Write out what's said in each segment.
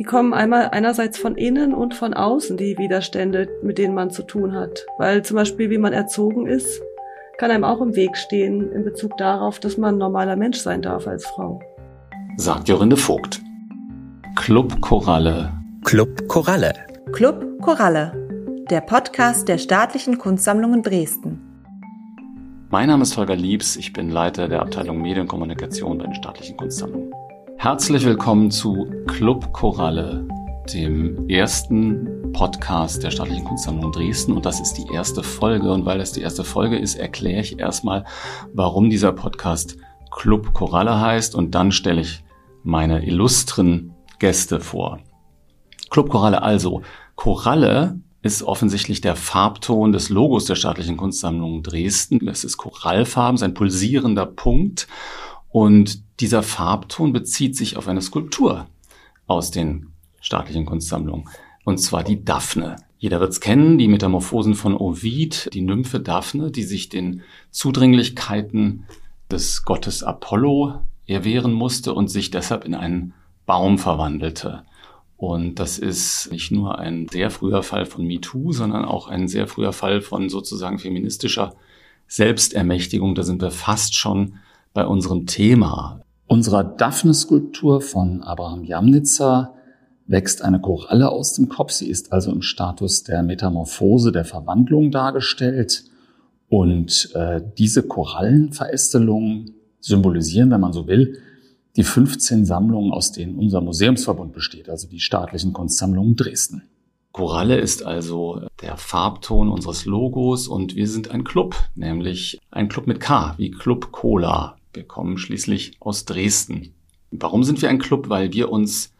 Die kommen einmal einerseits von innen und von außen, die Widerstände, mit denen man zu tun hat. Weil zum Beispiel, wie man erzogen ist, kann einem auch im Weg stehen in Bezug darauf, dass man ein normaler Mensch sein darf als Frau. Sagt Jorinde Vogt. Club Koralle. Club Koralle. Club Koralle. Der Podcast der Staatlichen Kunstsammlungen Dresden. Mein Name ist Holger Liebs, ich bin Leiter der Abteilung Medienkommunikation bei den Staatlichen Kunstsammlungen. Herzlich willkommen zu Club Koralle, dem ersten Podcast der Staatlichen Kunstsammlung Dresden. Und das ist die erste Folge. Und weil das die erste Folge ist, erkläre ich erstmal, warum dieser Podcast Club Koralle heißt. Und dann stelle ich meine illustren Gäste vor. Club Koralle also. Koralle ist offensichtlich der Farbton des Logos der Staatlichen Kunstsammlung Dresden. Es ist Korallfarben, ein pulsierender Punkt. Und dieser Farbton bezieht sich auf eine Skulptur aus den staatlichen Kunstsammlungen. Und zwar die Daphne. Jeder wird es kennen, die Metamorphosen von Ovid, die Nymphe Daphne, die sich den Zudringlichkeiten des Gottes Apollo erwehren musste und sich deshalb in einen Baum verwandelte. Und das ist nicht nur ein sehr früher Fall von MeToo, sondern auch ein sehr früher Fall von sozusagen feministischer Selbstermächtigung. Da sind wir fast schon bei unserem Thema. Unserer Daphne-Skulptur von Abraham Jamnitzer wächst eine Koralle aus dem Kopf. Sie ist also im Status der Metamorphose, der Verwandlung dargestellt. Und äh, diese Korallenverästelungen symbolisieren, wenn man so will, die 15 Sammlungen, aus denen unser Museumsverbund besteht, also die staatlichen Kunstsammlungen Dresden. Koralle ist also der Farbton unseres Logos und wir sind ein Club, nämlich ein Club mit K, wie Club Cola. Wir kommen schließlich aus Dresden. Warum sind wir ein Club? Weil wir uns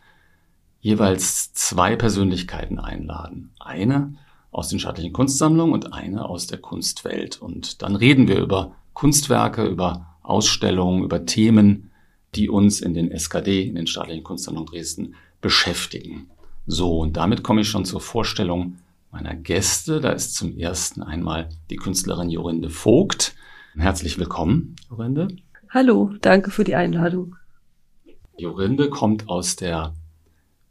jeweils zwei Persönlichkeiten einladen. Eine aus den staatlichen Kunstsammlungen und eine aus der Kunstwelt. Und dann reden wir über Kunstwerke, über Ausstellungen, über Themen, die uns in den SKD, in den staatlichen Kunstsammlungen Dresden, beschäftigen. So, und damit komme ich schon zur Vorstellung meiner Gäste. Da ist zum ersten einmal die Künstlerin Jorinde Vogt. Herzlich willkommen, Jorinde. Hallo, danke für die Einladung. Jorinde kommt aus der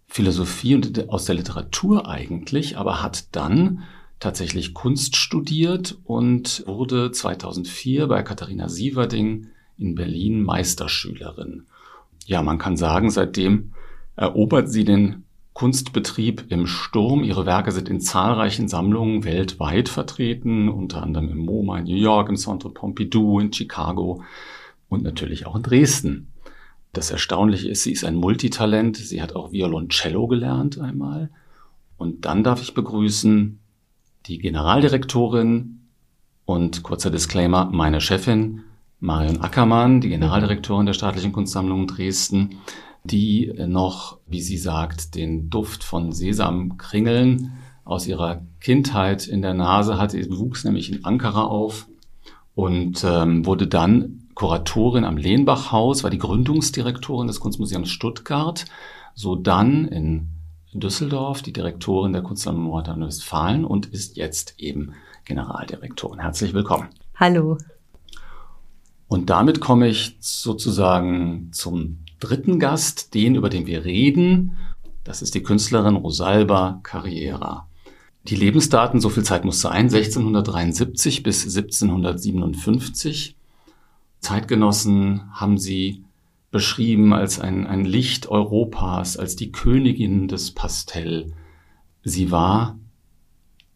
Philosophie und aus der Literatur eigentlich, aber hat dann tatsächlich Kunst studiert und wurde 2004 bei Katharina Sieverding in Berlin Meisterschülerin. Ja, man kann sagen, seitdem erobert sie den Kunstbetrieb im Sturm. Ihre Werke sind in zahlreichen Sammlungen weltweit vertreten, unter anderem im MoMA in New York, im Centre Pompidou, in Chicago und natürlich auch in Dresden. Das Erstaunliche ist, sie ist ein Multitalent. Sie hat auch Violoncello gelernt einmal. Und dann darf ich begrüßen die Generaldirektorin und kurzer Disclaimer, meine Chefin Marion Ackermann, die Generaldirektorin der Staatlichen Kunstsammlung Dresden, die noch, wie sie sagt, den Duft von Sesamkringeln aus ihrer Kindheit in der Nase hatte. Sie wuchs nämlich in Ankara auf und ähm, wurde dann Kuratorin am Lehnbach-Haus, war die Gründungsdirektorin des Kunstmuseums Stuttgart, so dann in Düsseldorf die Direktorin der Kunstsammlung Nordrhein-Westfalen und ist jetzt eben Generaldirektorin. Herzlich willkommen. Hallo. Und damit komme ich sozusagen zum dritten Gast, den, über den wir reden. Das ist die Künstlerin Rosalba Carriera. Die Lebensdaten, so viel Zeit muss sein, 1673 bis 1757 Zeitgenossen haben sie beschrieben als ein, ein Licht Europas, als die Königin des Pastell. Sie war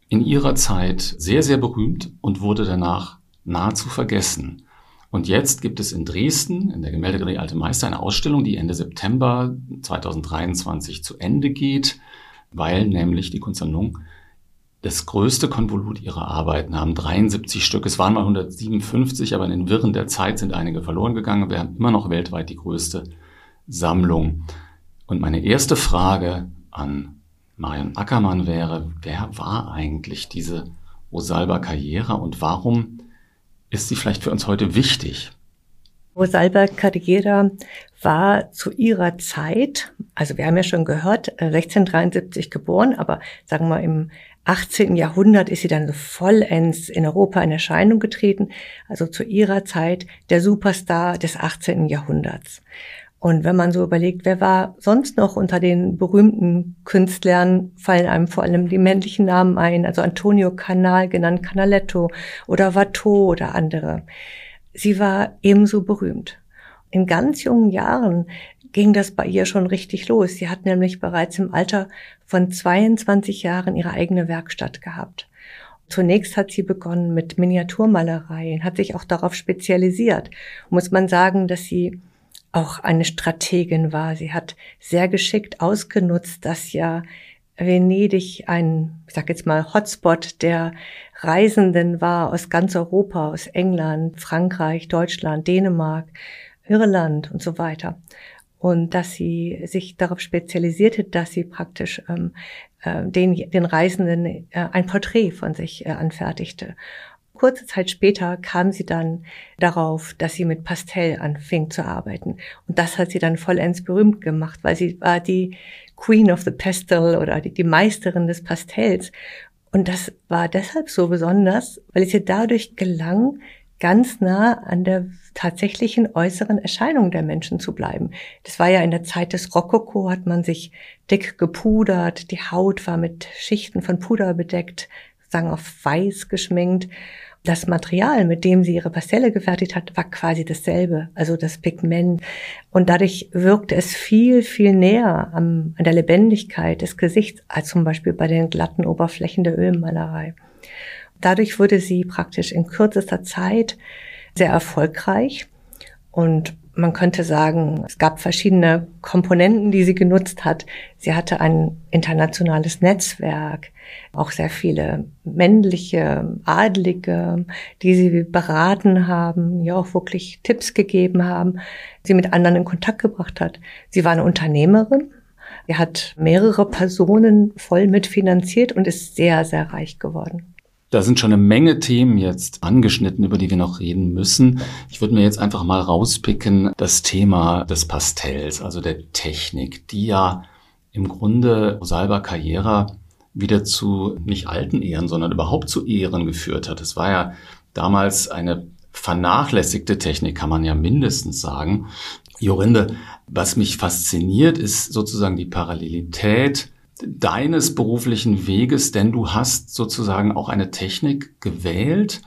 in ihrer Zeit sehr, sehr berühmt und wurde danach nahezu vergessen. Und jetzt gibt es in Dresden, in der Gemäldegalerie Alte Meister, eine Ausstellung, die Ende September 2023 zu Ende geht, weil nämlich die Kunstsammlung das größte Konvolut ihrer Arbeiten haben 73 Stück. Es waren mal 157, aber in den Wirren der Zeit sind einige verloren gegangen. Wir haben immer noch weltweit die größte Sammlung. Und meine erste Frage an Marion Ackermann wäre, wer war eigentlich diese Rosalba Carriera und warum ist sie vielleicht für uns heute wichtig? Rosalba Carriera war zu ihrer Zeit, also wir haben ja schon gehört, 1673 geboren, aber sagen wir im 18. Jahrhundert ist sie dann so vollends in Europa in Erscheinung getreten, also zu ihrer Zeit der Superstar des 18. Jahrhunderts. Und wenn man so überlegt, wer war sonst noch unter den berühmten Künstlern, fallen einem vor allem die männlichen Namen ein, also Antonio Canal, genannt Canaletto, oder Watteau oder andere. Sie war ebenso berühmt. In ganz jungen Jahren ging das bei ihr schon richtig los. Sie hat nämlich bereits im Alter von 22 Jahren ihre eigene Werkstatt gehabt. Zunächst hat sie begonnen mit Miniaturmalerei und hat sich auch darauf spezialisiert. Muss man sagen, dass sie auch eine Strategin war. Sie hat sehr geschickt ausgenutzt, dass ja Venedig ein, ich sag jetzt mal, Hotspot der Reisenden war aus ganz Europa, aus England, Frankreich, Deutschland, Dänemark, Irland und so weiter. Und dass sie sich darauf spezialisierte, dass sie praktisch ähm, äh, den, den Reisenden äh, ein Porträt von sich äh, anfertigte. Kurze Zeit später kam sie dann darauf, dass sie mit Pastell anfing zu arbeiten. Und das hat sie dann vollends berühmt gemacht, weil sie war die Queen of the Pastel oder die, die Meisterin des Pastells. Und das war deshalb so besonders, weil es ihr dadurch gelang, ganz nah an der tatsächlichen äußeren Erscheinung der Menschen zu bleiben. Das war ja in der Zeit des Rokoko, hat man sich dick gepudert, die Haut war mit Schichten von Puder bedeckt, sagen auf weiß geschminkt das Material, mit dem sie ihre Pastelle gefertigt hat, war quasi dasselbe, also das Pigment. Und dadurch wirkte es viel, viel näher an, an der Lebendigkeit des Gesichts als zum Beispiel bei den glatten Oberflächen der Ölmalerei. Dadurch wurde sie praktisch in kürzester Zeit sehr erfolgreich und man könnte sagen, es gab verschiedene Komponenten, die sie genutzt hat. Sie hatte ein internationales Netzwerk, auch sehr viele männliche Adlige, die sie beraten haben, ja auch wirklich Tipps gegeben haben, sie mit anderen in Kontakt gebracht hat. Sie war eine Unternehmerin. Sie hat mehrere Personen voll mitfinanziert und ist sehr, sehr reich geworden. Da sind schon eine Menge Themen jetzt angeschnitten, über die wir noch reden müssen. Ich würde mir jetzt einfach mal rauspicken, das Thema des Pastells, also der Technik, die ja im Grunde Rosalba Carrera wieder zu nicht alten Ehren, sondern überhaupt zu Ehren geführt hat. Es war ja damals eine vernachlässigte Technik, kann man ja mindestens sagen. Jorinde, was mich fasziniert, ist sozusagen die Parallelität deines beruflichen Weges, denn du hast sozusagen auch eine Technik gewählt,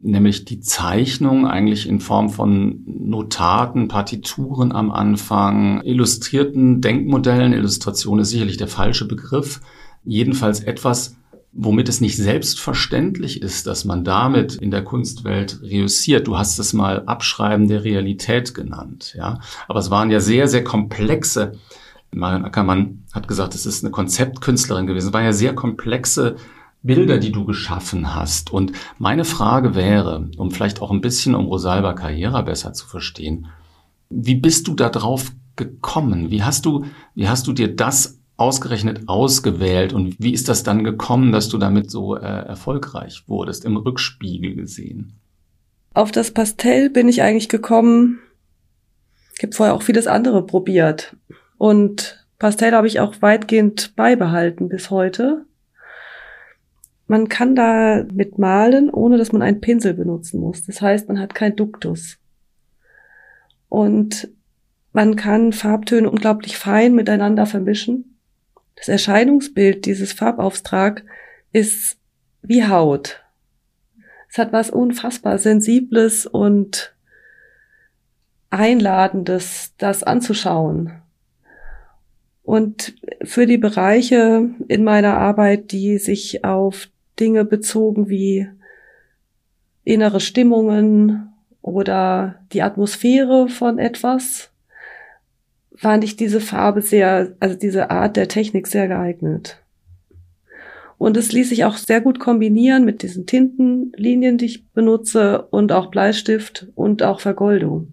nämlich die Zeichnung eigentlich in Form von Notaten, Partituren am Anfang, illustrierten Denkmodellen. Illustration ist sicherlich der falsche Begriff. Jedenfalls etwas, womit es nicht selbstverständlich ist, dass man damit in der Kunstwelt reüssiert. Du hast es mal Abschreiben der Realität genannt, ja. Aber es waren ja sehr, sehr komplexe Marion Ackermann hat gesagt, es ist eine Konzeptkünstlerin gewesen. Es waren ja sehr komplexe Bilder, die du geschaffen hast. Und meine Frage wäre, um vielleicht auch ein bisschen um Rosalba Carrera besser zu verstehen, wie bist du da drauf gekommen? Wie hast du, wie hast du dir das ausgerechnet ausgewählt und wie ist das dann gekommen, dass du damit so äh, erfolgreich wurdest, im Rückspiegel gesehen? Auf das Pastell bin ich eigentlich gekommen, ich habe vorher auch vieles andere probiert. Und Pastell habe ich auch weitgehend beibehalten bis heute. Man kann da mit malen, ohne dass man einen Pinsel benutzen muss. Das heißt, man hat kein Duktus. Und man kann Farbtöne unglaublich fein miteinander vermischen. Das Erscheinungsbild dieses Farbauftrag ist wie Haut. Es hat was unfassbar Sensibles und Einladendes, das anzuschauen. Und für die Bereiche in meiner Arbeit, die sich auf Dinge bezogen wie innere Stimmungen oder die Atmosphäre von etwas, fand ich diese Farbe sehr, also diese Art der Technik sehr geeignet. Und es ließ sich auch sehr gut kombinieren mit diesen Tintenlinien, die ich benutze und auch Bleistift und auch Vergoldung.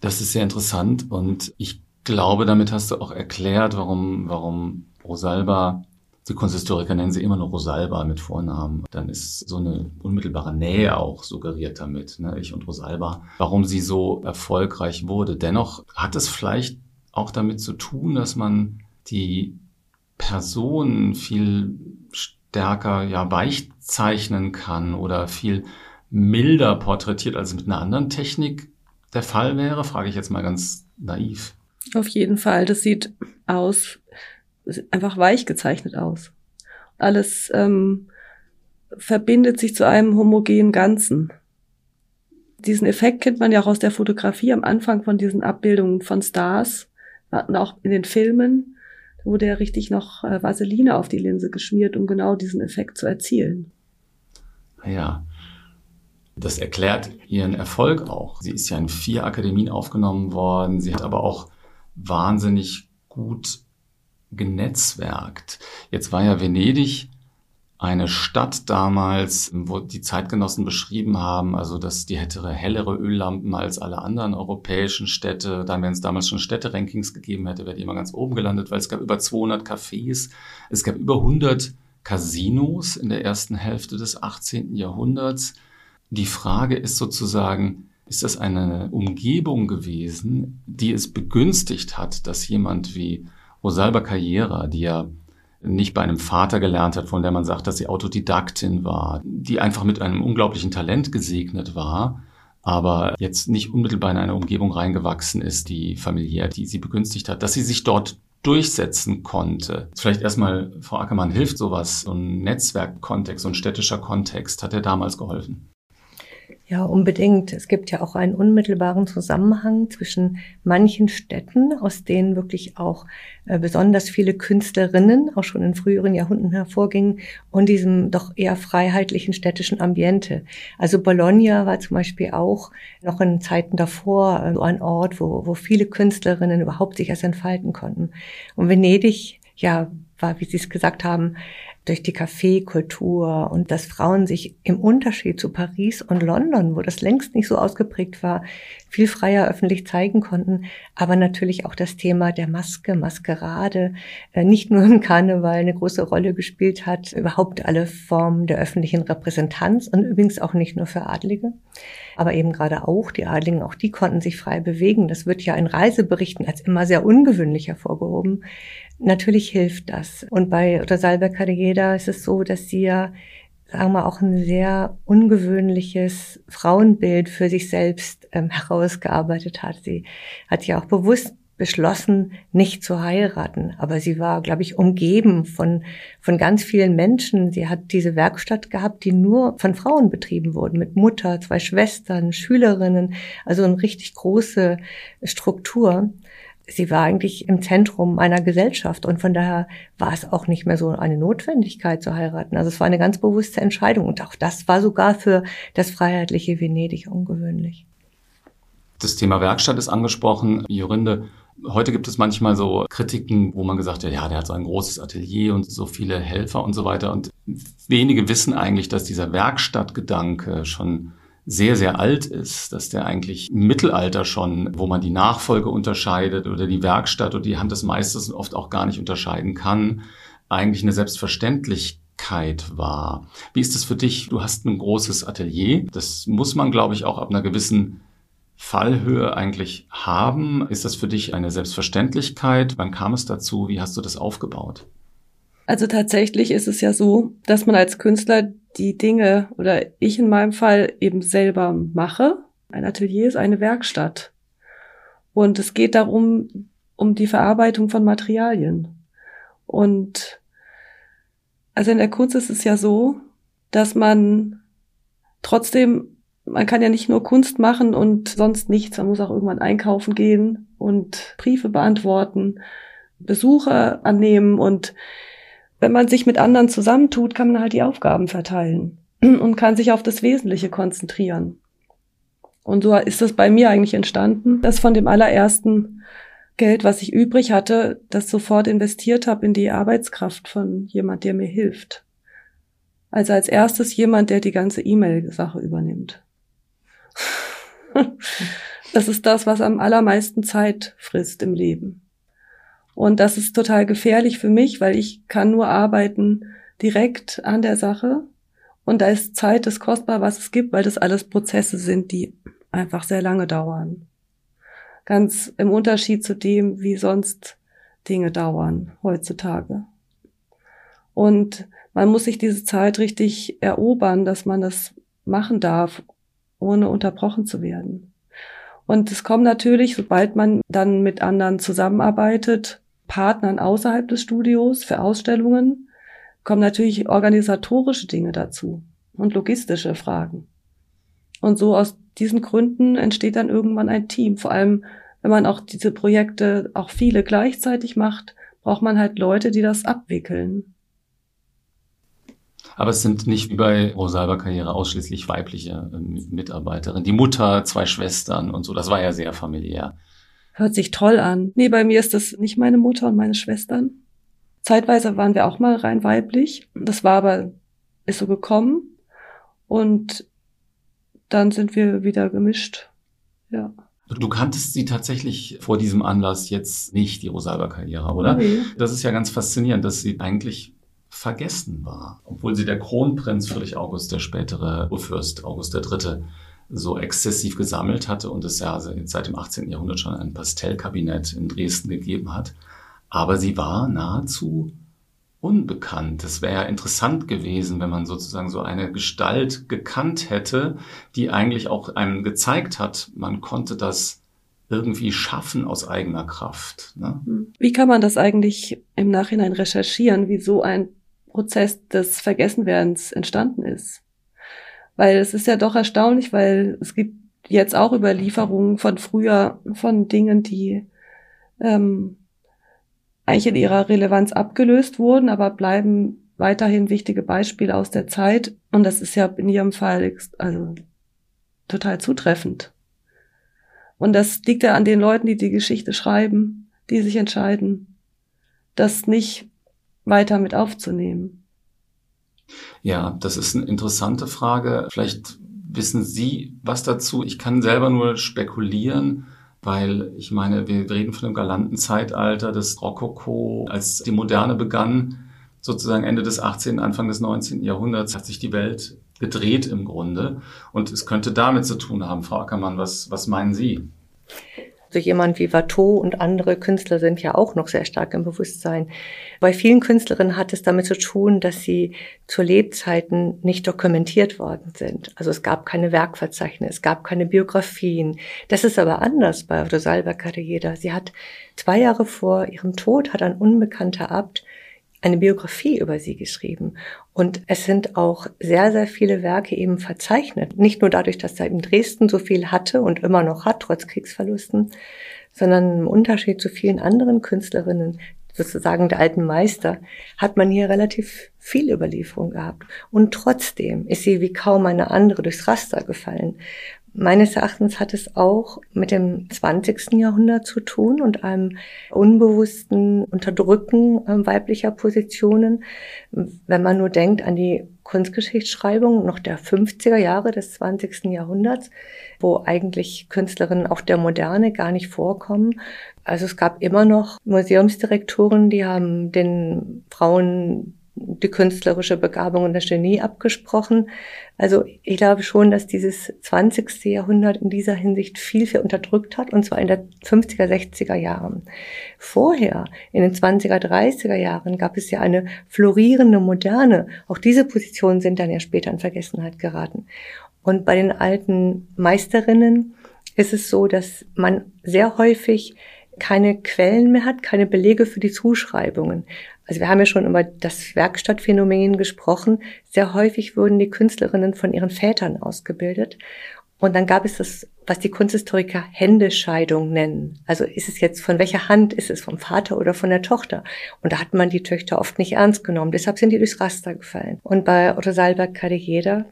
Das ist sehr interessant und ich glaube, damit hast du auch erklärt, warum, warum Rosalba, die Kunsthistoriker nennen sie immer nur Rosalba mit Vornamen. Dann ist so eine unmittelbare Nähe auch suggeriert damit, ne? ich und Rosalba, warum sie so erfolgreich wurde. Dennoch hat es vielleicht auch damit zu tun, dass man die Person viel stärker ja weich zeichnen kann oder viel milder porträtiert als mit einer anderen Technik der Fall wäre, frage ich jetzt mal ganz naiv. Auf jeden Fall. Das sieht aus, einfach weich gezeichnet aus. Alles ähm, verbindet sich zu einem homogenen Ganzen. Diesen Effekt kennt man ja auch aus der Fotografie am Anfang von diesen Abbildungen von Stars, auch in den Filmen, da wurde ja richtig noch äh, Vaseline auf die Linse geschmiert, um genau diesen Effekt zu erzielen. Ja, das erklärt ihren Erfolg auch. Sie ist ja in vier Akademien aufgenommen worden. Sie hat aber auch wahnsinnig gut genetzwerkt. Jetzt war ja Venedig eine Stadt damals, wo die Zeitgenossen beschrieben haben, also dass die hätte hellere Öllampen als alle anderen europäischen Städte. Dann, wenn es damals schon Städterankings gegeben hätte, wäre die immer ganz oben gelandet, weil es gab über 200 Cafés, es gab über 100 Casinos in der ersten Hälfte des 18. Jahrhunderts. Die Frage ist sozusagen, ist das eine Umgebung gewesen, die es begünstigt hat, dass jemand wie Rosalba Carriera, die ja nicht bei einem Vater gelernt hat, von der man sagt, dass sie Autodidaktin war, die einfach mit einem unglaublichen Talent gesegnet war, aber jetzt nicht unmittelbar in eine Umgebung reingewachsen ist, die familiär, die sie begünstigt hat, dass sie sich dort durchsetzen konnte. Vielleicht erstmal, Frau Ackermann, hilft sowas, so ein Netzwerkkontext, so ein städtischer Kontext, hat er damals geholfen? Ja, unbedingt. Es gibt ja auch einen unmittelbaren Zusammenhang zwischen manchen Städten, aus denen wirklich auch äh, besonders viele Künstlerinnen auch schon in früheren Jahrhunderten hervorgingen und diesem doch eher freiheitlichen städtischen Ambiente. Also Bologna war zum Beispiel auch noch in Zeiten davor äh, so ein Ort, wo, wo viele Künstlerinnen überhaupt sich erst entfalten konnten. Und Venedig, ja, war, wie Sie es gesagt haben, durch die Kaffeekultur und dass Frauen sich im Unterschied zu Paris und London, wo das längst nicht so ausgeprägt war, viel freier öffentlich zeigen konnten. Aber natürlich auch das Thema der Maske, Maskerade, äh, nicht nur im Karneval eine große Rolle gespielt hat, überhaupt alle Formen der öffentlichen Repräsentanz und übrigens auch nicht nur für Adlige, aber eben gerade auch die Adligen, auch die konnten sich frei bewegen. Das wird ja in Reiseberichten als immer sehr ungewöhnlich hervorgehoben. Natürlich hilft das. Und bei Rosalba Carriera ist es so, dass sie ja, sagen wir, auch ein sehr ungewöhnliches Frauenbild für sich selbst ähm, herausgearbeitet hat. Sie hat ja auch bewusst beschlossen, nicht zu heiraten. Aber sie war, glaube ich, umgeben von, von ganz vielen Menschen. Sie hat diese Werkstatt gehabt, die nur von Frauen betrieben wurde, mit Mutter, zwei Schwestern, Schülerinnen, also eine richtig große Struktur sie war eigentlich im Zentrum meiner Gesellschaft und von daher war es auch nicht mehr so eine Notwendigkeit zu heiraten. Also es war eine ganz bewusste Entscheidung und auch das war sogar für das freiheitliche Venedig ungewöhnlich. Das Thema Werkstatt ist angesprochen. Jorinde, heute gibt es manchmal so Kritiken, wo man gesagt hat, ja, der hat so ein großes Atelier und so viele Helfer und so weiter. Und wenige wissen eigentlich, dass dieser Werkstattgedanke schon sehr, sehr alt ist, dass der eigentlich im Mittelalter schon, wo man die Nachfolge unterscheidet oder die Werkstatt oder die Hand des Meisters oft auch gar nicht unterscheiden kann, eigentlich eine Selbstverständlichkeit war. Wie ist es für dich? Du hast ein großes Atelier. Das muss man, glaube ich, auch ab einer gewissen Fallhöhe eigentlich haben. Ist das für dich eine Selbstverständlichkeit? Wann kam es dazu? Wie hast du das aufgebaut? Also tatsächlich ist es ja so, dass man als Künstler die Dinge oder ich in meinem Fall eben selber mache. Ein Atelier ist eine Werkstatt. Und es geht darum, um die Verarbeitung von Materialien. Und also in der Kunst ist es ja so, dass man trotzdem, man kann ja nicht nur Kunst machen und sonst nichts. Man muss auch irgendwann einkaufen gehen und Briefe beantworten, Besucher annehmen und wenn man sich mit anderen zusammentut, kann man halt die Aufgaben verteilen und kann sich auf das Wesentliche konzentrieren. Und so ist das bei mir eigentlich entstanden, dass von dem allerersten Geld, was ich übrig hatte, das sofort investiert habe in die Arbeitskraft von jemand, der mir hilft. Also als erstes jemand, der die ganze E-Mail-Sache übernimmt. das ist das, was am allermeisten Zeit frisst im Leben. Und das ist total gefährlich für mich, weil ich kann nur arbeiten direkt an der Sache. Und da ist Zeit das kostbar, was es gibt, weil das alles Prozesse sind, die einfach sehr lange dauern. Ganz im Unterschied zu dem, wie sonst Dinge dauern heutzutage. Und man muss sich diese Zeit richtig erobern, dass man das machen darf, ohne unterbrochen zu werden. Und es kommen natürlich, sobald man dann mit anderen zusammenarbeitet, Partnern außerhalb des Studios für Ausstellungen, kommen natürlich organisatorische Dinge dazu und logistische Fragen. Und so aus diesen Gründen entsteht dann irgendwann ein Team. Vor allem, wenn man auch diese Projekte auch viele gleichzeitig macht, braucht man halt Leute, die das abwickeln. Aber es sind nicht wie bei Rosalba Karriere ausschließlich weibliche äh, Mitarbeiterinnen. Die Mutter, zwei Schwestern und so, das war ja sehr familiär. Hört sich toll an. Nee, bei mir ist das nicht meine Mutter und meine Schwestern. Zeitweise waren wir auch mal rein weiblich. Das war aber, ist so gekommen. Und dann sind wir wieder gemischt. Ja. Du kanntest sie tatsächlich vor diesem Anlass jetzt nicht, die Rosalba-Karriere, oder? Nee. Das ist ja ganz faszinierend, dass sie eigentlich vergessen war, obwohl sie der Kronprinz Friedrich August, der spätere Urfürst August III., so exzessiv gesammelt hatte und es ja seit dem 18. Jahrhundert schon ein Pastellkabinett in Dresden gegeben hat. Aber sie war nahezu unbekannt. Es wäre ja interessant gewesen, wenn man sozusagen so eine Gestalt gekannt hätte, die eigentlich auch einem gezeigt hat, man konnte das irgendwie schaffen aus eigener Kraft. Ne? Wie kann man das eigentlich im Nachhinein recherchieren, wie so ein Prozess des Vergessenwerdens entstanden ist. Weil es ist ja doch erstaunlich, weil es gibt jetzt auch Überlieferungen von früher, von Dingen, die ähm, eigentlich in ihrer Relevanz abgelöst wurden, aber bleiben weiterhin wichtige Beispiele aus der Zeit. Und das ist ja in ihrem Fall also total zutreffend. Und das liegt ja an den Leuten, die die Geschichte schreiben, die sich entscheiden, das nicht weiter mit aufzunehmen? Ja, das ist eine interessante Frage. Vielleicht wissen Sie was dazu. Ich kann selber nur spekulieren, weil ich meine, wir reden von einem galanten Zeitalter des Rokoko. Als die Moderne begann, sozusagen Ende des 18., Anfang des 19. Jahrhunderts, hat sich die Welt gedreht im Grunde. Und es könnte damit zu tun haben, Frau Ackermann. Was, was meinen Sie? So jemand wie Watteau und andere Künstler sind ja auch noch sehr stark im Bewusstsein. Bei vielen Künstlerinnen hat es damit zu tun, dass sie zu Lebzeiten nicht dokumentiert worden sind. Also es gab keine Werkverzeichnisse, es gab keine Biografien. Das ist aber anders bei Rosalba Carriera. Sie hat zwei Jahre vor ihrem Tod hat ein unbekannter Abt eine Biografie über sie geschrieben. Und es sind auch sehr, sehr viele Werke eben verzeichnet. Nicht nur dadurch, dass er in Dresden so viel hatte und immer noch hat, trotz Kriegsverlusten, sondern im Unterschied zu vielen anderen Künstlerinnen, sozusagen der alten Meister, hat man hier relativ viel Überlieferung gehabt. Und trotzdem ist sie wie kaum eine andere durchs Raster gefallen, Meines Erachtens hat es auch mit dem 20. Jahrhundert zu tun und einem unbewussten Unterdrücken äh, weiblicher Positionen. Wenn man nur denkt an die Kunstgeschichtsschreibung noch der 50er Jahre des 20. Jahrhunderts, wo eigentlich Künstlerinnen auch der Moderne gar nicht vorkommen. Also es gab immer noch Museumsdirektoren, die haben den Frauen die künstlerische Begabung und das Genie abgesprochen. Also ich glaube schon, dass dieses 20. Jahrhundert in dieser Hinsicht viel, viel unterdrückt hat, und zwar in der 50er, 60er Jahren. Vorher, in den 20er, 30er Jahren, gab es ja eine florierende Moderne. Auch diese Positionen sind dann ja später in Vergessenheit geraten. Und bei den alten Meisterinnen ist es so, dass man sehr häufig keine Quellen mehr hat, keine Belege für die Zuschreibungen. Also wir haben ja schon über das Werkstattphänomen gesprochen. Sehr häufig wurden die Künstlerinnen von ihren Vätern ausgebildet. Und dann gab es das, was die Kunsthistoriker Händescheidung nennen. Also ist es jetzt von welcher Hand? Ist es vom Vater oder von der Tochter? Und da hat man die Töchter oft nicht ernst genommen. Deshalb sind die durchs Raster gefallen. Und bei Rosalba Cadejeda,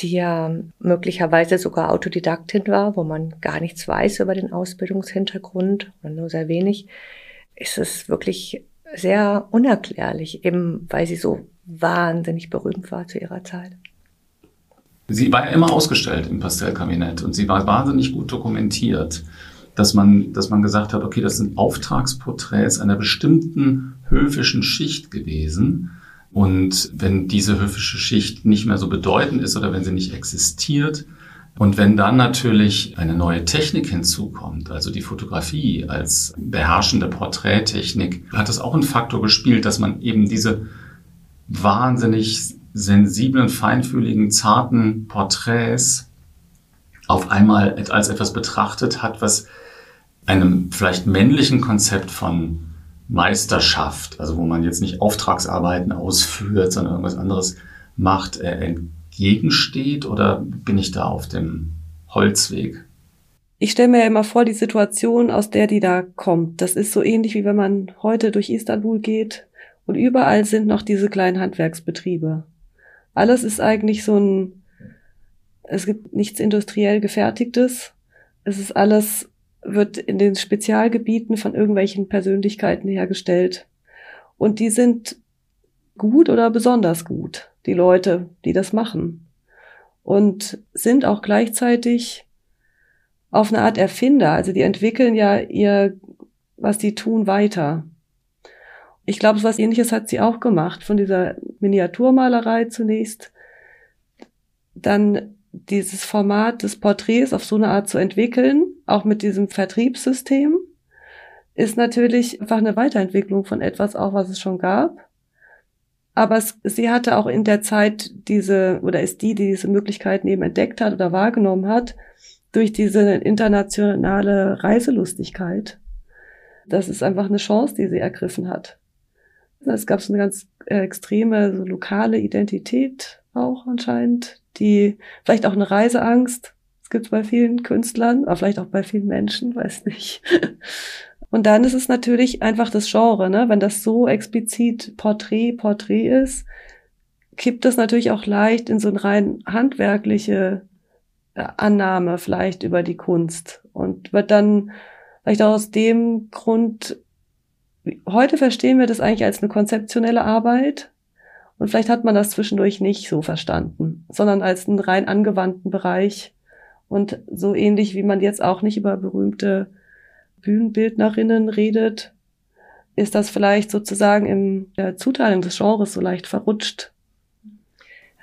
die ja möglicherweise sogar Autodidaktin war, wo man gar nichts weiß über den Ausbildungshintergrund nur sehr wenig, ist es wirklich sehr unerklärlich, eben weil sie so wahnsinnig berühmt war zu ihrer Zeit. Sie war ja immer ausgestellt im Pastellkabinett und sie war wahnsinnig gut dokumentiert, dass man, dass man gesagt hat, okay, das sind Auftragsporträts einer bestimmten höfischen Schicht gewesen. Und wenn diese höfische Schicht nicht mehr so bedeutend ist oder wenn sie nicht existiert, und wenn dann natürlich eine neue Technik hinzukommt, also die Fotografie als beherrschende Porträttechnik, hat das auch einen Faktor gespielt, dass man eben diese wahnsinnig sensiblen, feinfühligen, zarten Porträts auf einmal als etwas betrachtet hat, was einem vielleicht männlichen Konzept von Meisterschaft, also wo man jetzt nicht Auftragsarbeiten ausführt, sondern irgendwas anderes macht, äh, entgegensteht oder bin ich da auf dem Holzweg? Ich stelle mir ja immer vor, die Situation, aus der die da kommt, das ist so ähnlich wie wenn man heute durch Istanbul geht und überall sind noch diese kleinen Handwerksbetriebe. Alles ist eigentlich so ein, es gibt nichts industriell gefertigtes. Es ist alles, wird in den Spezialgebieten von irgendwelchen Persönlichkeiten hergestellt. Und die sind gut oder besonders gut, die Leute, die das machen. Und sind auch gleichzeitig auf eine Art Erfinder. Also die entwickeln ja ihr, was die tun, weiter. Ich glaube, was ähnliches hat sie auch gemacht, von dieser Miniaturmalerei zunächst, dann dieses Format des Porträts auf so eine Art zu entwickeln, auch mit diesem Vertriebssystem, ist natürlich einfach eine Weiterentwicklung von etwas, auch was es schon gab. Aber sie hatte auch in der Zeit diese, oder ist die, die diese Möglichkeiten eben entdeckt hat oder wahrgenommen hat, durch diese internationale Reiselustigkeit. Das ist einfach eine Chance, die sie ergriffen hat. Es gab so eine ganz äh, extreme so lokale Identität auch anscheinend, die vielleicht auch eine Reiseangst. Das gibt bei vielen Künstlern, aber vielleicht auch bei vielen Menschen, weiß nicht. Und dann ist es natürlich einfach das Genre, ne? Wenn das so explizit Porträt, Porträt ist, kippt das natürlich auch leicht in so ein rein handwerkliche Annahme vielleicht über die Kunst und wird dann vielleicht auch aus dem Grund, heute verstehen wir das eigentlich als eine konzeptionelle Arbeit und vielleicht hat man das zwischendurch nicht so verstanden, sondern als einen rein angewandten Bereich und so ähnlich wie man jetzt auch nicht über berühmte Bühnenbildnerinnen redet, ist das vielleicht sozusagen in der Zuteilung des Genres so leicht verrutscht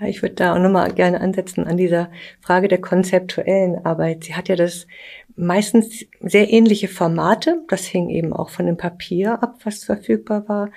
ich würde da auch nochmal gerne ansetzen an dieser Frage der konzeptuellen Arbeit. Sie hat ja das meistens sehr ähnliche Formate. Das hing eben auch von dem Papier ab, was verfügbar war.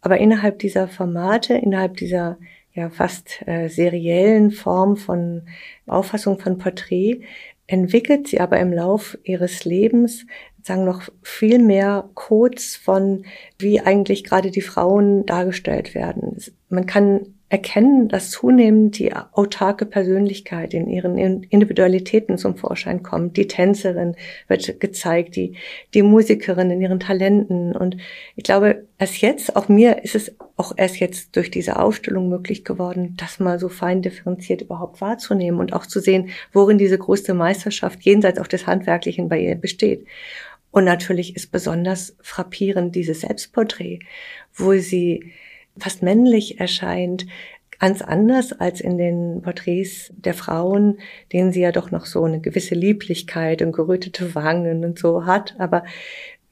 Aber innerhalb dieser Formate, innerhalb dieser ja fast äh, seriellen Form von Auffassung von Porträt, entwickelt sie aber im Lauf ihres Lebens sagen noch viel mehr Codes von, wie eigentlich gerade die Frauen dargestellt werden. Man kann erkennen, dass zunehmend die autarke Persönlichkeit in ihren Individualitäten zum Vorschein kommt. Die Tänzerin wird gezeigt, die, die Musikerin in ihren Talenten. Und ich glaube, erst jetzt, auch mir ist es auch erst jetzt durch diese Ausstellung möglich geworden, das mal so fein differenziert überhaupt wahrzunehmen und auch zu sehen, worin diese größte Meisterschaft jenseits auch des Handwerklichen bei ihr besteht. Und natürlich ist besonders frappierend dieses Selbstporträt, wo sie fast männlich erscheint, ganz anders als in den Porträts der Frauen, denen sie ja doch noch so eine gewisse Lieblichkeit und gerötete Wangen und so hat. Aber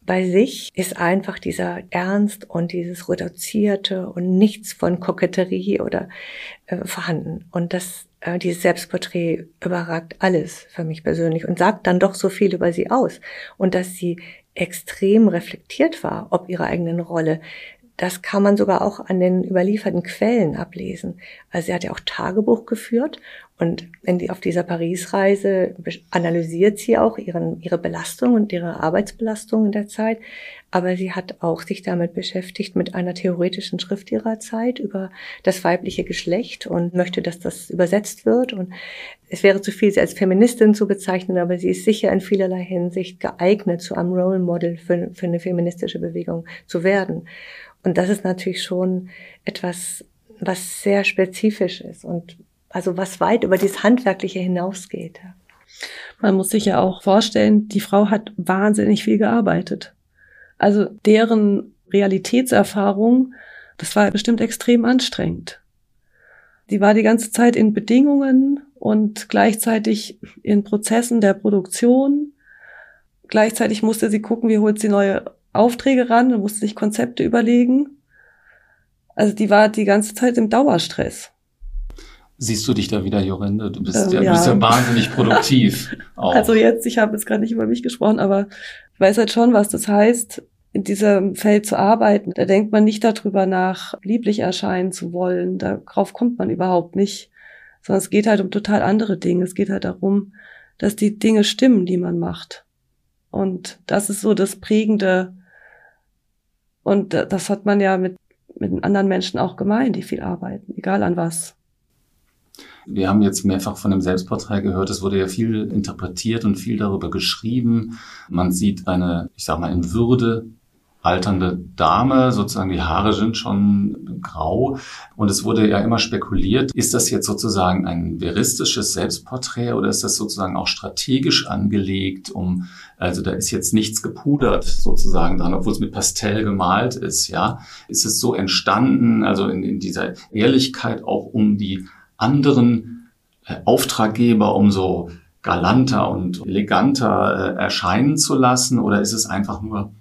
bei sich ist einfach dieser Ernst und dieses Reduzierte und nichts von Koketterie oder äh, vorhanden. Und das, äh, dieses Selbstporträt überragt alles für mich persönlich und sagt dann doch so viel über sie aus. Und dass sie extrem reflektiert war, ob ihre eigenen Rolle, das kann man sogar auch an den überlieferten Quellen ablesen. Also sie hat ja auch Tagebuch geführt und wenn die auf dieser Paris-Reise analysiert sie auch ihren, ihre Belastung und ihre Arbeitsbelastung in der Zeit. Aber sie hat auch sich damit beschäftigt mit einer theoretischen Schrift ihrer Zeit über das weibliche Geschlecht und möchte, dass das übersetzt wird. Und es wäre zu viel, sie als Feministin zu bezeichnen, aber sie ist sicher in vielerlei Hinsicht geeignet, zu einem Role Model für, für eine feministische Bewegung zu werden. Und das ist natürlich schon etwas, was sehr spezifisch ist und also was weit über dieses Handwerkliche hinausgeht. Man muss sich ja auch vorstellen, die Frau hat wahnsinnig viel gearbeitet. Also deren Realitätserfahrung, das war bestimmt extrem anstrengend. Die war die ganze Zeit in Bedingungen und gleichzeitig in Prozessen der Produktion. Gleichzeitig musste sie gucken, wie holt sie neue Aufträge ran und musste sich Konzepte überlegen. Also die war die ganze Zeit im Dauerstress. Siehst du dich da wieder, Jorinde? Du bist, ähm, ja, du bist ja wahnsinnig produktiv. Auch. Also jetzt, ich habe jetzt gerade nicht über mich gesprochen, aber ich weiß halt schon, was das heißt, in diesem Feld zu arbeiten. Da denkt man nicht darüber nach, lieblich erscheinen zu wollen. Darauf kommt man überhaupt nicht. Sondern es geht halt um total andere Dinge. Es geht halt darum, dass die Dinge stimmen, die man macht. Und das ist so das Prägende. Und das hat man ja mit, mit anderen Menschen auch gemein, die viel arbeiten, egal an was. Wir haben jetzt mehrfach von dem Selbstporträt gehört. Es wurde ja viel interpretiert und viel darüber geschrieben. Man sieht eine, ich sag mal, in Würde alternde Dame, sozusagen die Haare sind schon grau und es wurde ja immer spekuliert, ist das jetzt sozusagen ein veristisches Selbstporträt oder ist das sozusagen auch strategisch angelegt, um also da ist jetzt nichts gepudert sozusagen dran, obwohl es mit Pastell gemalt ist, ja. Ist es so entstanden, also in, in dieser Ehrlichkeit auch um die anderen äh, Auftraggeber umso galanter und eleganter äh, erscheinen zu lassen oder ist es einfach nur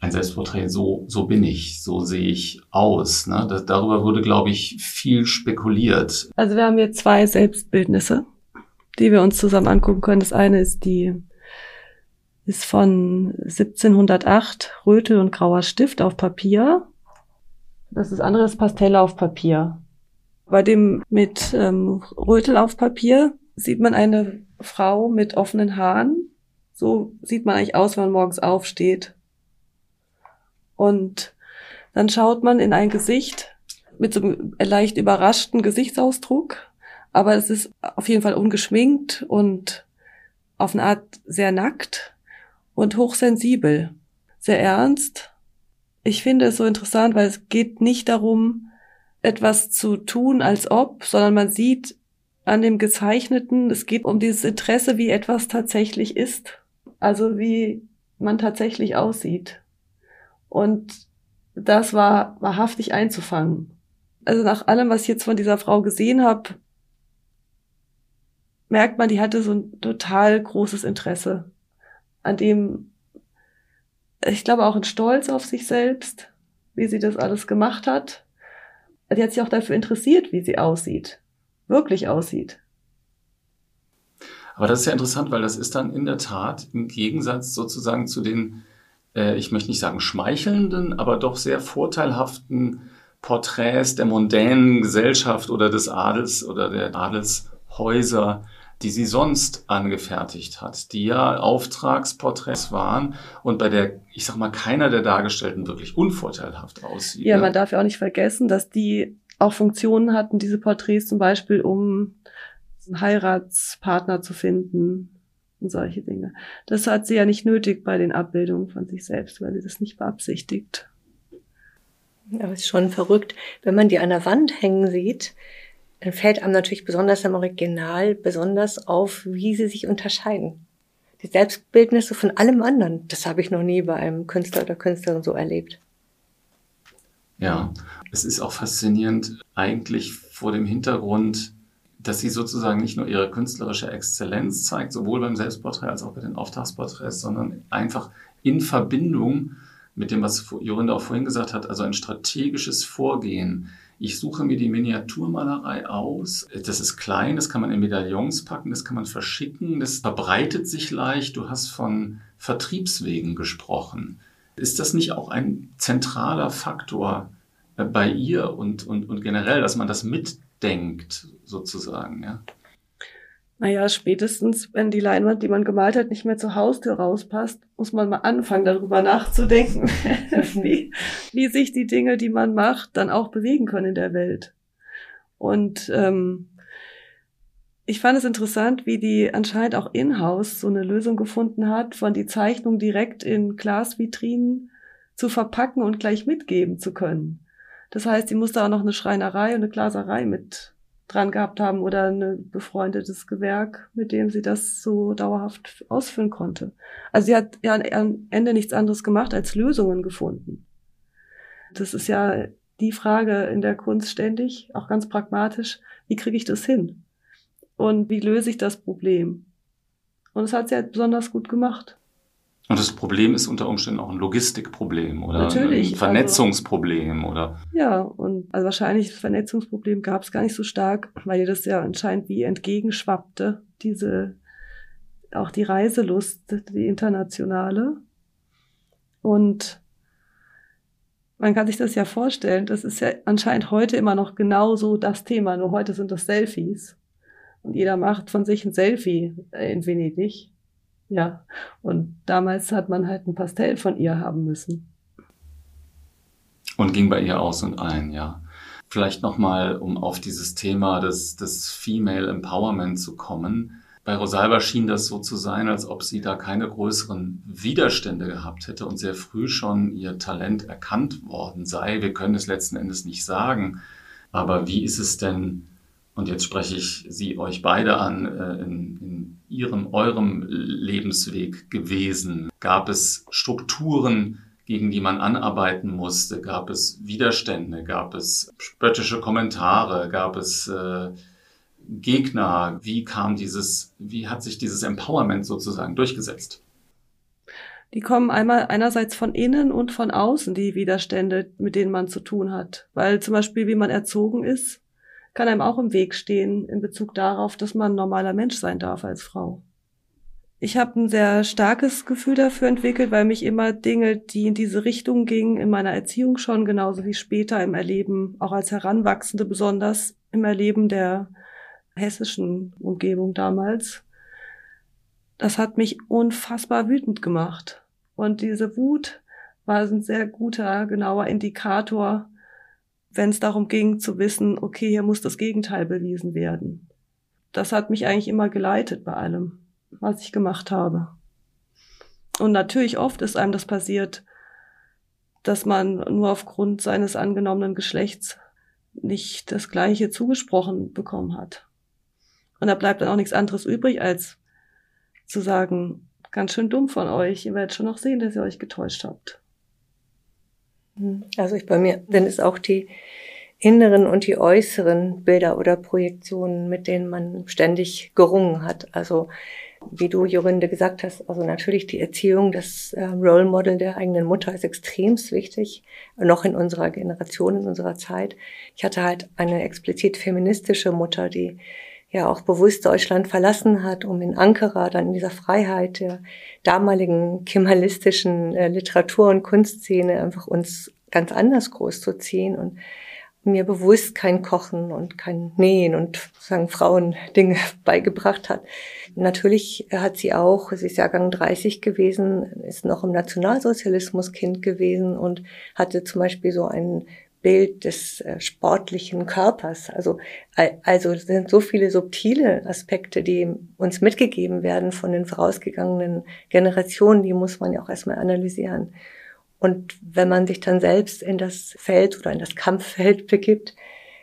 ein Selbstporträt, so, so bin ich, so sehe ich aus. Ne? Das, darüber wurde, glaube ich, viel spekuliert. Also wir haben hier zwei Selbstbildnisse, die wir uns zusammen angucken können. Das eine ist die ist von 1708 Rötel und grauer Stift auf Papier. Das ist andere ist Pastell auf Papier. Bei dem mit ähm, Rötel auf Papier sieht man eine Frau mit offenen Haaren. So sieht man eigentlich aus, wenn man morgens aufsteht. Und dann schaut man in ein Gesicht mit so einem leicht überraschten Gesichtsausdruck, aber es ist auf jeden Fall ungeschminkt und auf eine Art sehr nackt und hochsensibel, sehr ernst. Ich finde es so interessant, weil es geht nicht darum, etwas zu tun, als ob, sondern man sieht an dem Gezeichneten, es geht um dieses Interesse, wie etwas tatsächlich ist. Also wie man tatsächlich aussieht. Und das war wahrhaftig einzufangen. Also nach allem, was ich jetzt von dieser Frau gesehen habe, merkt man, die hatte so ein total großes Interesse an dem, ich glaube auch ein Stolz auf sich selbst, wie sie das alles gemacht hat. Die hat sich auch dafür interessiert, wie sie aussieht, wirklich aussieht. Aber das ist ja interessant, weil das ist dann in der Tat im Gegensatz sozusagen zu den äh, ich möchte nicht sagen schmeichelnden, aber doch sehr vorteilhaften Porträts der mondänen Gesellschaft oder des Adels oder der Adelshäuser, die sie sonst angefertigt hat, die ja Auftragsporträts waren und bei der, ich sag mal, keiner der Dargestellten wirklich unvorteilhaft aussieht. Ja, man darf ja auch nicht vergessen, dass die auch Funktionen hatten, diese Porträts zum Beispiel, um einen Heiratspartner zu finden und solche Dinge. Das hat sie ja nicht nötig bei den Abbildungen von sich selbst, weil sie das nicht beabsichtigt. Aber es ist schon verrückt, wenn man die an der Wand hängen sieht, dann fällt einem natürlich besonders am Original besonders auf, wie sie sich unterscheiden. Die Selbstbildnisse von allem anderen, das habe ich noch nie bei einem Künstler oder Künstlerin so erlebt. Ja, es ist auch faszinierend, eigentlich vor dem Hintergrund dass sie sozusagen nicht nur ihre künstlerische Exzellenz zeigt, sowohl beim Selbstporträt als auch bei den Auftragsporträts, sondern einfach in Verbindung mit dem, was Jorinde auch vorhin gesagt hat, also ein strategisches Vorgehen. Ich suche mir die Miniaturmalerei aus. Das ist klein, das kann man in Medaillons packen, das kann man verschicken, das verbreitet sich leicht. Du hast von Vertriebswegen gesprochen. Ist das nicht auch ein zentraler Faktor äh, bei ihr und, und, und generell, dass man das mitdenkt, sozusagen, ja. Naja, spätestens, wenn die Leinwand, die man gemalt hat, nicht mehr zur Haustür rauspasst, muss man mal anfangen, darüber nachzudenken, wie, wie sich die Dinge, die man macht, dann auch bewegen können in der Welt. Und ähm, ich fand es interessant, wie die anscheinend auch in-house so eine Lösung gefunden hat, von die Zeichnung direkt in Glasvitrinen zu verpacken und gleich mitgeben zu können. Das heißt, sie musste auch noch eine Schreinerei und eine Glaserei mit dran gehabt haben oder ein befreundetes Gewerk, mit dem sie das so dauerhaft ausführen konnte. Also sie hat ja am Ende nichts anderes gemacht als Lösungen gefunden. Das ist ja die Frage in der Kunst ständig, auch ganz pragmatisch, wie kriege ich das hin? Und wie löse ich das Problem? Und das hat sie halt besonders gut gemacht. Und das Problem ist unter Umständen auch ein Logistikproblem oder Natürlich, ein Vernetzungsproblem also, oder. Ja, und also wahrscheinlich das Vernetzungsproblem gab es gar nicht so stark, weil ihr das ja anscheinend wie entgegenschwappte, diese auch die Reiselust, die internationale. Und man kann sich das ja vorstellen, das ist ja anscheinend heute immer noch genauso das Thema, nur heute sind das Selfies. Und jeder macht von sich ein Selfie in Venedig. Ja. Und damals hat man halt ein Pastell von ihr haben müssen. Und ging bei ihr aus und ein, ja. Vielleicht nochmal, um auf dieses Thema des, des Female Empowerment zu kommen. Bei Rosalba schien das so zu sein, als ob sie da keine größeren Widerstände gehabt hätte und sehr früh schon ihr Talent erkannt worden sei. Wir können es letzten Endes nicht sagen. Aber wie ist es denn, und jetzt spreche ich Sie euch beide an, äh, in, in Ihrem, eurem Lebensweg gewesen? Gab es Strukturen, gegen die man anarbeiten musste? Gab es Widerstände? Gab es spöttische Kommentare? Gab es äh, Gegner? Wie kam dieses, wie hat sich dieses Empowerment sozusagen durchgesetzt? Die kommen einmal einerseits von innen und von außen, die Widerstände, mit denen man zu tun hat. Weil zum Beispiel, wie man erzogen ist, kann einem auch im Weg stehen in Bezug darauf, dass man ein normaler Mensch sein darf als Frau. Ich habe ein sehr starkes Gefühl dafür entwickelt, weil mich immer Dinge, die in diese Richtung gingen, in meiner Erziehung schon, genauso wie später im Erleben, auch als Heranwachsende besonders im Erleben der hessischen Umgebung damals, das hat mich unfassbar wütend gemacht. Und diese Wut war ein sehr guter, genauer Indikator, wenn es darum ging zu wissen, okay, hier muss das Gegenteil bewiesen werden. Das hat mich eigentlich immer geleitet bei allem, was ich gemacht habe. Und natürlich oft ist einem das passiert, dass man nur aufgrund seines angenommenen Geschlechts nicht das Gleiche zugesprochen bekommen hat. Und da bleibt dann auch nichts anderes übrig, als zu sagen, ganz schön dumm von euch, ihr werdet schon noch sehen, dass ihr euch getäuscht habt. Also ich bei mir sind es auch die inneren und die äußeren Bilder oder Projektionen, mit denen man ständig gerungen hat. Also wie du, Jorinde, gesagt hast, also natürlich die Erziehung, das äh, Role Model der eigenen Mutter ist extremst wichtig, noch in unserer Generation, in unserer Zeit. Ich hatte halt eine explizit feministische Mutter, die ja auch bewusst Deutschland verlassen hat, um in Ankara dann in dieser Freiheit der damaligen kemalistischen äh, Literatur- und Kunstszene einfach uns ganz anders groß zu ziehen und mir bewusst kein Kochen und kein Nähen und sagen Frauen Dinge beigebracht hat. Natürlich hat sie auch, sie ist Jahrgang 30 gewesen, ist noch im Nationalsozialismus Kind gewesen und hatte zum Beispiel so einen Bild des äh, sportlichen Körpers. Also, also sind so viele subtile Aspekte, die uns mitgegeben werden von den vorausgegangenen Generationen, die muss man ja auch erstmal analysieren. Und wenn man sich dann selbst in das Feld oder in das Kampffeld begibt,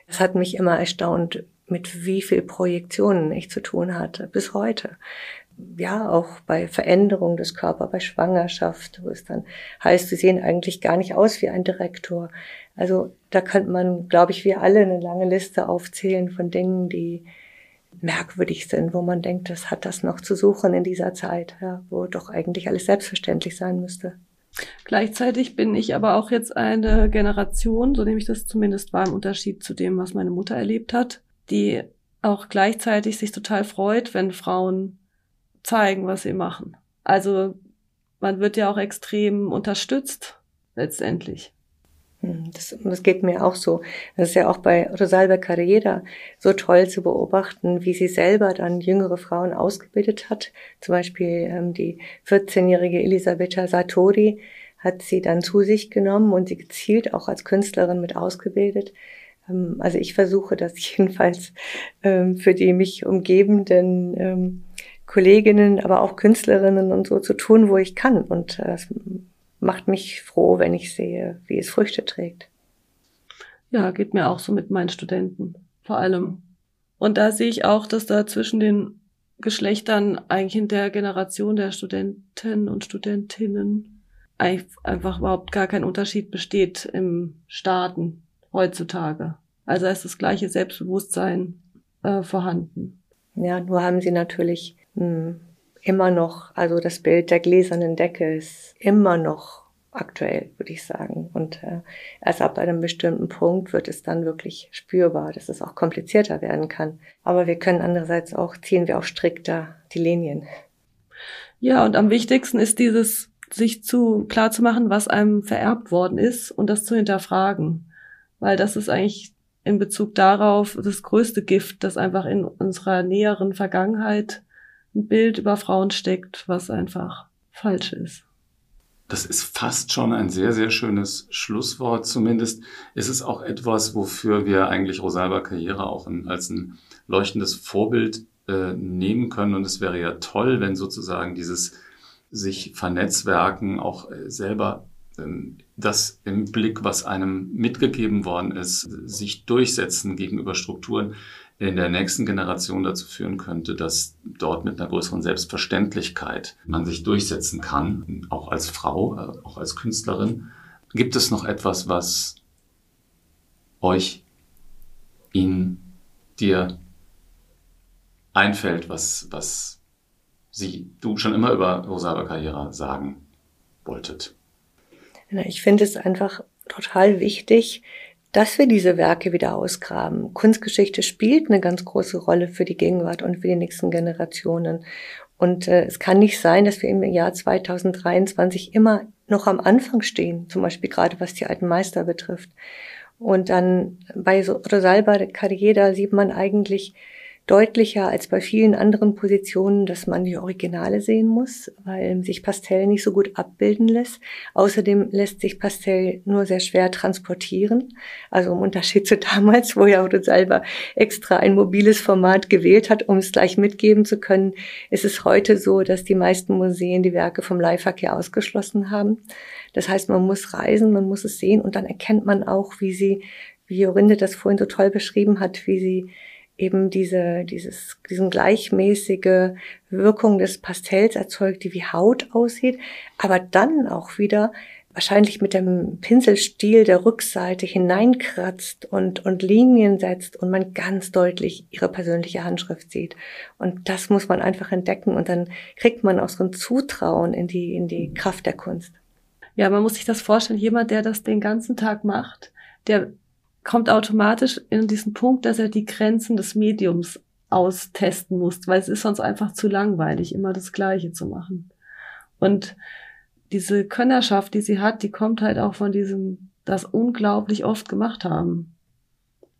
das hat mich immer erstaunt, mit wie viel Projektionen ich zu tun hatte, bis heute ja, auch bei Veränderung des Körpers, bei Schwangerschaft, wo es dann heißt, sie sehen eigentlich gar nicht aus wie ein Direktor. Also da könnte man, glaube ich, wir alle eine lange Liste aufzählen von Dingen, die merkwürdig sind, wo man denkt, das hat das noch zu suchen in dieser Zeit, ja, wo doch eigentlich alles selbstverständlich sein müsste. Gleichzeitig bin ich aber auch jetzt eine Generation, so nehme ich das zumindest wahr, im Unterschied zu dem, was meine Mutter erlebt hat, die auch gleichzeitig sich total freut, wenn Frauen zeigen, was sie machen. Also man wird ja auch extrem unterstützt letztendlich. Hm, das, das geht mir auch so. Das ist ja auch bei Rosalba Carriera so toll zu beobachten, wie sie selber dann jüngere Frauen ausgebildet hat. Zum Beispiel ähm, die 14-jährige Elisabetta Sartori hat sie dann zu sich genommen und sie gezielt auch als Künstlerin mit ausgebildet. Ähm, also ich versuche das jedenfalls ähm, für die mich umgebenden ähm, Kolleginnen, aber auch Künstlerinnen und so zu tun, wo ich kann. Und äh, macht mich froh, wenn ich sehe, wie es Früchte trägt. Ja, geht mir auch so mit meinen Studenten, vor allem. Und da sehe ich auch, dass da zwischen den Geschlechtern eigentlich in der Generation der Studenten und Studentinnen einfach überhaupt gar kein Unterschied besteht im Starten heutzutage. Also ist das gleiche Selbstbewusstsein äh, vorhanden. Ja, nur haben sie natürlich hm, immer noch, also das Bild der gläsernen Decke ist immer noch aktuell, würde ich sagen. Und äh, erst ab einem bestimmten Punkt wird es dann wirklich spürbar, dass es auch komplizierter werden kann. Aber wir können andererseits auch, ziehen wir auch strikter die Linien. Ja, und am wichtigsten ist dieses, sich zu klar zu machen, was einem vererbt worden ist und das zu hinterfragen. Weil das ist eigentlich in Bezug darauf das größte Gift, das einfach in unserer näheren Vergangenheit ein Bild über Frauen steckt, was einfach falsch ist. Das ist fast schon ein sehr, sehr schönes Schlusswort. Zumindest ist es auch etwas, wofür wir eigentlich Rosalba Karriere auch in, als ein leuchtendes Vorbild äh, nehmen können. Und es wäre ja toll, wenn sozusagen dieses sich vernetzwerken auch äh, selber ähm, das im Blick, was einem mitgegeben worden ist, sich durchsetzen gegenüber Strukturen in der nächsten Generation dazu führen könnte, dass dort mit einer größeren Selbstverständlichkeit man sich durchsetzen kann, auch als Frau, äh, auch als Künstlerin. Gibt es noch etwas, was euch, Ihnen, dir einfällt, was, was Sie, du schon immer über Rosalba Carrera sagen wolltet? Ich finde es einfach total wichtig, dass wir diese Werke wieder ausgraben. Kunstgeschichte spielt eine ganz große Rolle für die Gegenwart und für die nächsten Generationen. Und äh, es kann nicht sein, dass wir im Jahr 2023 immer noch am Anfang stehen, zum Beispiel gerade was die alten Meister betrifft. Und dann bei Rosalba Carriera sieht man eigentlich, deutlicher als bei vielen anderen Positionen, dass man die Originale sehen muss, weil sich Pastell nicht so gut abbilden lässt. Außerdem lässt sich Pastell nur sehr schwer transportieren. Also im Unterschied zu damals, wo ja Otto Salva extra ein mobiles Format gewählt hat, um es gleich mitgeben zu können, ist es heute so, dass die meisten Museen die Werke vom Leihverkehr ausgeschlossen haben. Das heißt, man muss reisen, man muss es sehen und dann erkennt man auch, wie sie, wie Jorinde das vorhin so toll beschrieben hat, wie sie eben diese, dieses, diesen gleichmäßige Wirkung des Pastells erzeugt, die wie Haut aussieht, aber dann auch wieder wahrscheinlich mit dem Pinselstiel der Rückseite hineinkratzt und, und Linien setzt und man ganz deutlich ihre persönliche Handschrift sieht. Und das muss man einfach entdecken und dann kriegt man auch so ein Zutrauen in die, in die Kraft der Kunst. Ja, man muss sich das vorstellen, jemand, der das den ganzen Tag macht, der kommt automatisch in diesen Punkt, dass er die Grenzen des Mediums austesten muss, weil es ist sonst einfach zu langweilig, immer das Gleiche zu machen. Und diese Könnerschaft, die sie hat, die kommt halt auch von diesem, das unglaublich oft gemacht haben.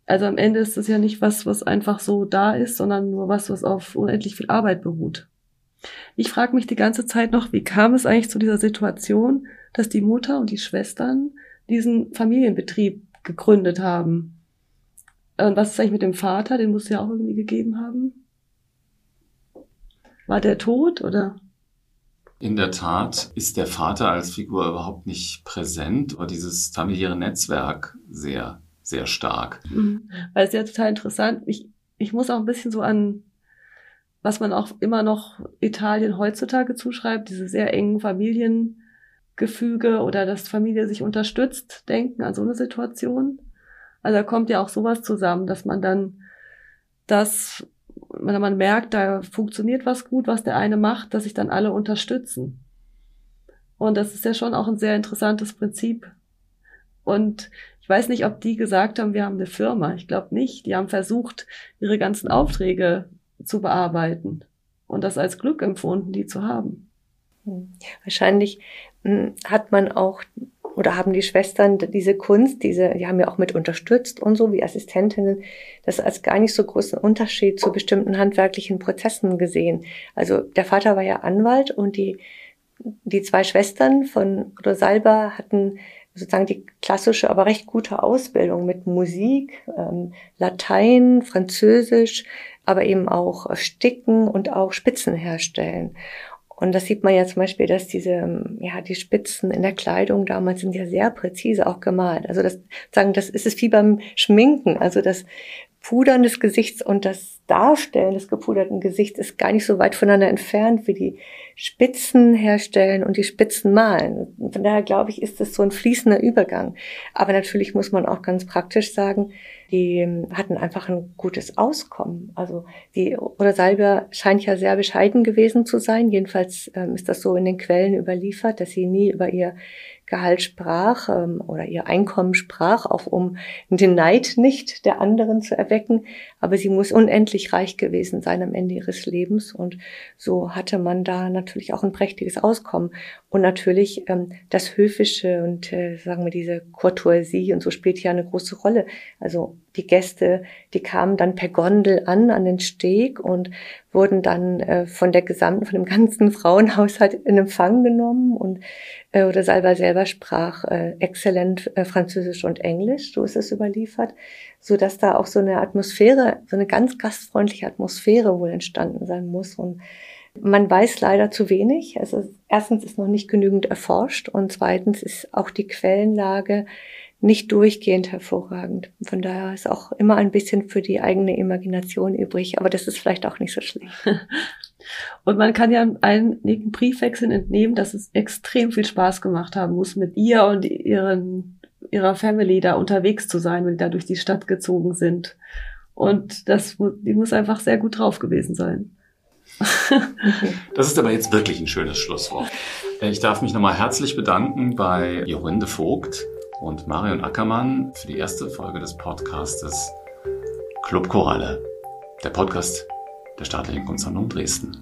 Also am Ende ist es ja nicht was, was einfach so da ist, sondern nur was, was auf unendlich viel Arbeit beruht. Ich frage mich die ganze Zeit noch, wie kam es eigentlich zu dieser Situation, dass die Mutter und die Schwestern diesen Familienbetrieb gegründet haben. Und was ist eigentlich mit dem Vater? Den muss es ja auch irgendwie gegeben haben. War der tot oder? In der Tat ist der Vater als Figur überhaupt nicht präsent, aber dieses familiäre Netzwerk sehr, sehr stark. Mhm. Weil es ja total interessant. Ich, ich muss auch ein bisschen so an, was man auch immer noch Italien heutzutage zuschreibt, diese sehr engen Familien, Gefüge oder dass Familie sich unterstützt, denken an so eine Situation. Also da kommt ja auch sowas zusammen, dass man dann das, wenn man merkt, da funktioniert was gut, was der eine macht, dass sich dann alle unterstützen. Und das ist ja schon auch ein sehr interessantes Prinzip. Und ich weiß nicht, ob die gesagt haben, wir haben eine Firma. Ich glaube nicht. Die haben versucht, ihre ganzen Aufträge zu bearbeiten und das als Glück empfunden, die zu haben. Wahrscheinlich hm, hat man auch oder haben die Schwestern diese Kunst, diese, die haben ja auch mit unterstützt und so wie Assistentinnen, das als gar nicht so großen Unterschied zu bestimmten handwerklichen Prozessen gesehen. Also der Vater war ja Anwalt und die, die zwei Schwestern von Rosalba hatten sozusagen die klassische, aber recht gute Ausbildung mit Musik, ähm, Latein, Französisch, aber eben auch Sticken und auch Spitzen herstellen. Und das sieht man ja zum Beispiel, dass diese, ja, die Spitzen in der Kleidung damals sind ja sehr präzise auch gemalt. Also das, sagen, das ist es wie beim Schminken. Also das Pudern des Gesichts und das Darstellen des gepuderten Gesichts ist gar nicht so weit voneinander entfernt wie die Spitzen herstellen und die Spitzen malen. Von daher glaube ich, ist das so ein fließender Übergang. Aber natürlich muss man auch ganz praktisch sagen, die hatten einfach ein gutes Auskommen. Also die oder Salbia scheint ja sehr bescheiden gewesen zu sein. Jedenfalls ähm, ist das so in den Quellen überliefert, dass sie nie über ihr Gehalt sprach ähm, oder ihr Einkommen sprach, auch um den Neid nicht der anderen zu erwecken. Aber sie muss unendlich reich gewesen sein am Ende ihres Lebens. Und so hatte man da natürlich auch ein prächtiges Auskommen. Und natürlich ähm, das Höfische und äh, sagen wir diese Courtoisie und so spielt hier eine große Rolle. Also die Gäste, die kamen dann per Gondel an an den Steg und wurden dann äh, von der gesamten, von dem ganzen Frauenhaushalt in Empfang genommen und äh, oder Salva selber sprach äh, exzellent äh, Französisch und Englisch, so ist es überliefert, so dass da auch so eine Atmosphäre, so eine ganz gastfreundliche Atmosphäre wohl entstanden sein muss und man weiß leider zu wenig. Also erstens ist noch nicht genügend erforscht und zweitens ist auch die Quellenlage nicht durchgehend hervorragend. Von daher ist auch immer ein bisschen für die eigene Imagination übrig, aber das ist vielleicht auch nicht so schlecht. Und man kann ja einigen Briefwechseln entnehmen, dass es extrem viel Spaß gemacht haben muss, mit ihr und ihren, ihrer Family da unterwegs zu sein, wenn die da durch die Stadt gezogen sind. Und das, die muss einfach sehr gut drauf gewesen sein. Das ist aber jetzt wirklich ein schönes Schlusswort. Ich darf mich nochmal herzlich bedanken bei Jorinde Vogt und Marion Ackermann für die erste Folge des Podcastes Club Koralle, der Podcast der Staatlichen Kunstsammlung Dresden.